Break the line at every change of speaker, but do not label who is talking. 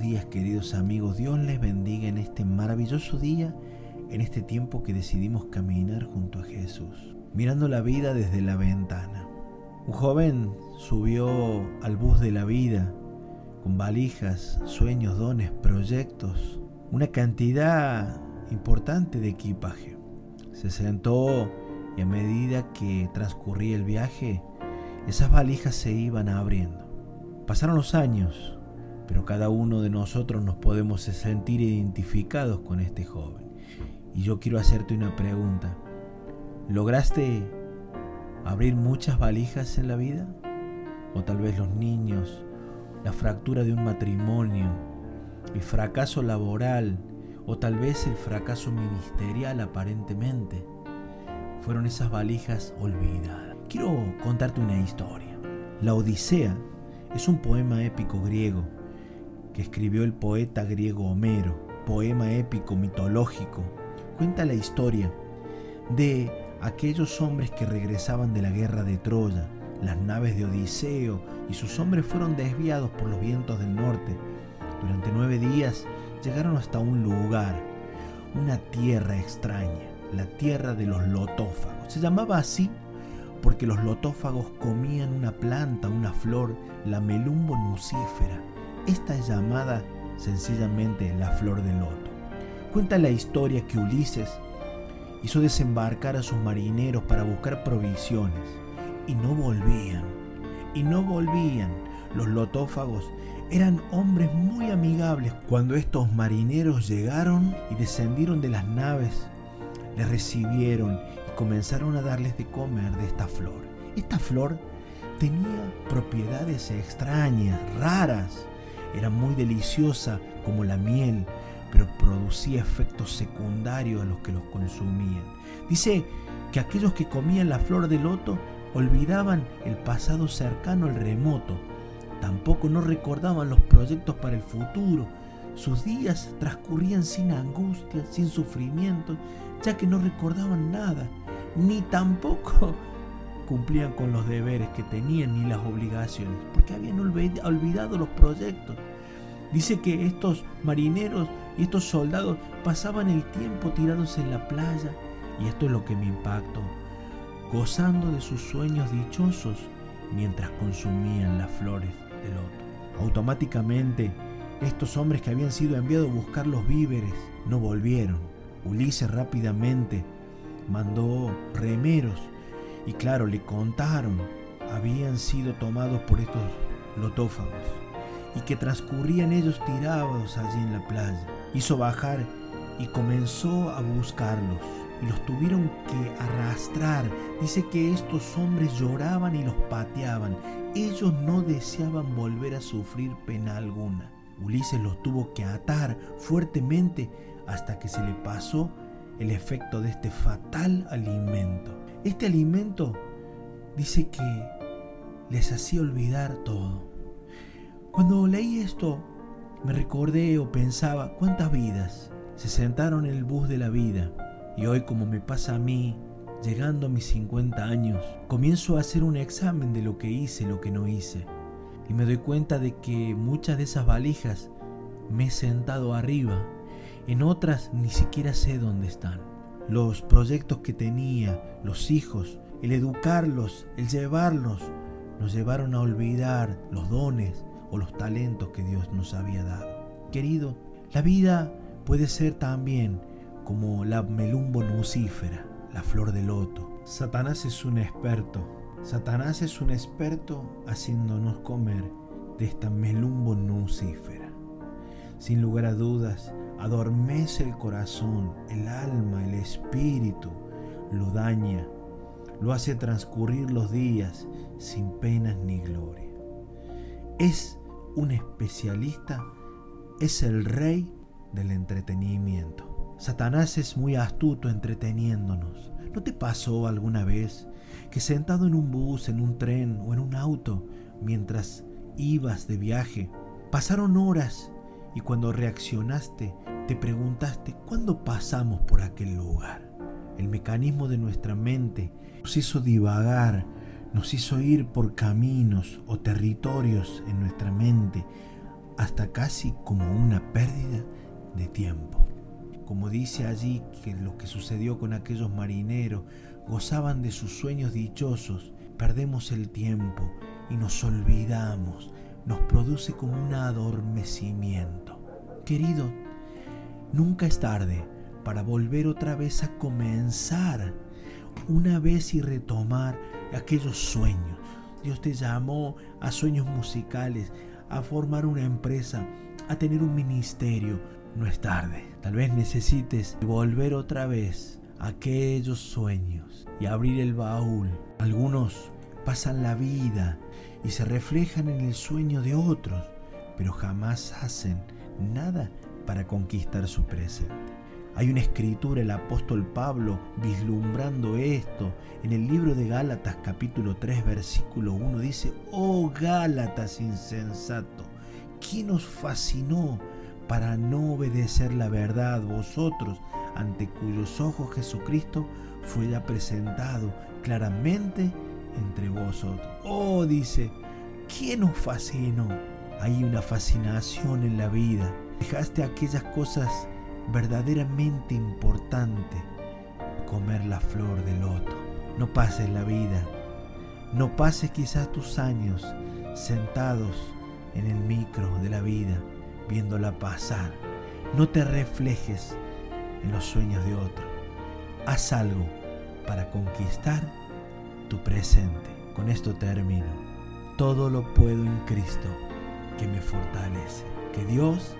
días queridos amigos. Dios les bendiga en este maravilloso día, en este tiempo que decidimos caminar junto a Jesús, mirando la vida desde la ventana. Un joven subió al bus de la vida con valijas, sueños, dones, proyectos, una cantidad importante de equipaje. Se sentó y a medida que transcurría el viaje, esas valijas se iban abriendo. Pasaron los años pero cada uno de nosotros nos podemos sentir identificados con este joven. Y yo quiero hacerte una pregunta. ¿Lograste abrir muchas valijas en la vida? O tal vez los niños, la fractura de un matrimonio, el fracaso laboral, o tal vez el fracaso ministerial aparentemente. Fueron esas valijas olvidadas. Quiero contarte una historia. La Odisea es un poema épico griego que escribió el poeta griego Homero, poema épico mitológico, cuenta la historia de aquellos hombres que regresaban de la guerra de Troya. Las naves de Odiseo y sus hombres fueron desviados por los vientos del norte. Durante nueve días llegaron hasta un lugar, una tierra extraña, la tierra de los lotófagos. Se llamaba así porque los lotófagos comían una planta, una flor, la melumbo nucífera, esta es llamada sencillamente la flor del loto. Cuenta la historia que Ulises hizo desembarcar a sus marineros para buscar provisiones y no volvían, y no volvían. Los lotófagos eran hombres muy amigables. Cuando estos marineros llegaron y descendieron de las naves, les recibieron y comenzaron a darles de comer de esta flor. Esta flor tenía propiedades extrañas, raras, era muy deliciosa como la miel, pero producía efectos secundarios a los que los consumían. Dice que aquellos que comían la flor de loto olvidaban el pasado cercano al remoto, tampoco no recordaban los proyectos para el futuro. Sus días transcurrían sin angustia, sin sufrimiento, ya que no recordaban nada, ni tampoco cumplían con los deberes que tenían ni las obligaciones, porque habían olvidado los proyectos. Dice que estos marineros y estos soldados pasaban el tiempo tirados en la playa, y esto es lo que me impactó, gozando de sus sueños dichosos mientras consumían las flores del loto. Automáticamente, estos hombres que habían sido enviados a buscar los víveres no volvieron. Ulises rápidamente mandó remeros y claro, le contaron, habían sido tomados por estos lotófagos y que transcurrían ellos tirados allí en la playa. Hizo bajar y comenzó a buscarlos y los tuvieron que arrastrar. Dice que estos hombres lloraban y los pateaban. Ellos no deseaban volver a sufrir pena alguna. Ulises los tuvo que atar fuertemente hasta que se le pasó el efecto de este fatal alimento. Este alimento dice que les hacía olvidar todo. Cuando leí esto, me recordé o pensaba cuántas vidas se sentaron en el bus de la vida y hoy como me pasa a mí, llegando a mis 50 años, comienzo a hacer un examen de lo que hice, lo que no hice. Y me doy cuenta de que muchas de esas valijas me he sentado arriba, en otras ni siquiera sé dónde están los proyectos que tenía, los hijos, el educarlos, el llevarlos, nos llevaron a olvidar los dones o los talentos que Dios nos había dado. Querido, la vida puede ser también como la melumbo nucífera, la flor de loto. Satanás es un experto. Satanás es un experto haciéndonos comer de esta melumbo nucífera. Sin lugar a dudas, adormece el corazón, el alma, el espíritu, lo daña, lo hace transcurrir los días sin penas ni gloria. Es un especialista, es el rey del entretenimiento. Satanás es muy astuto entreteniéndonos. ¿No te pasó alguna vez que sentado en un bus, en un tren o en un auto, mientras ibas de viaje, pasaron horas y cuando reaccionaste te preguntaste cuándo pasamos por aquel lugar. El mecanismo de nuestra mente nos hizo divagar, nos hizo ir por caminos o territorios en nuestra mente hasta casi como una pérdida de tiempo. Como dice allí que lo que sucedió con aquellos marineros, gozaban de sus sueños dichosos, perdemos el tiempo y nos olvidamos, nos produce como un adormecimiento. Querido, nunca es tarde para volver otra vez a comenzar, una vez y retomar aquellos sueños. Dios te llamó a sueños musicales, a formar una empresa, a tener un ministerio. No es tarde. Tal vez necesites volver otra vez a aquellos sueños y abrir el baúl. Algunos pasan la vida y se reflejan en el sueño de otros, pero jamás hacen nada para conquistar su presente. Hay una escritura, el apóstol Pablo, vislumbrando esto, en el libro de Gálatas capítulo 3 versículo 1, dice, oh Gálatas insensato, ¿quién os fascinó para no obedecer la verdad vosotros, ante cuyos ojos Jesucristo fue ya presentado claramente entre Oh, dice, ¿quién os fascinó? Hay una fascinación en la vida. Dejaste aquellas cosas verdaderamente importante comer la flor del loto. No pases la vida, no pases quizás tus años sentados en el micro de la vida, viéndola pasar. No te reflejes en los sueños de otro. Haz algo para conquistar tu presente. Con esto termino. Todo lo puedo en Cristo que me fortalece. Que Dios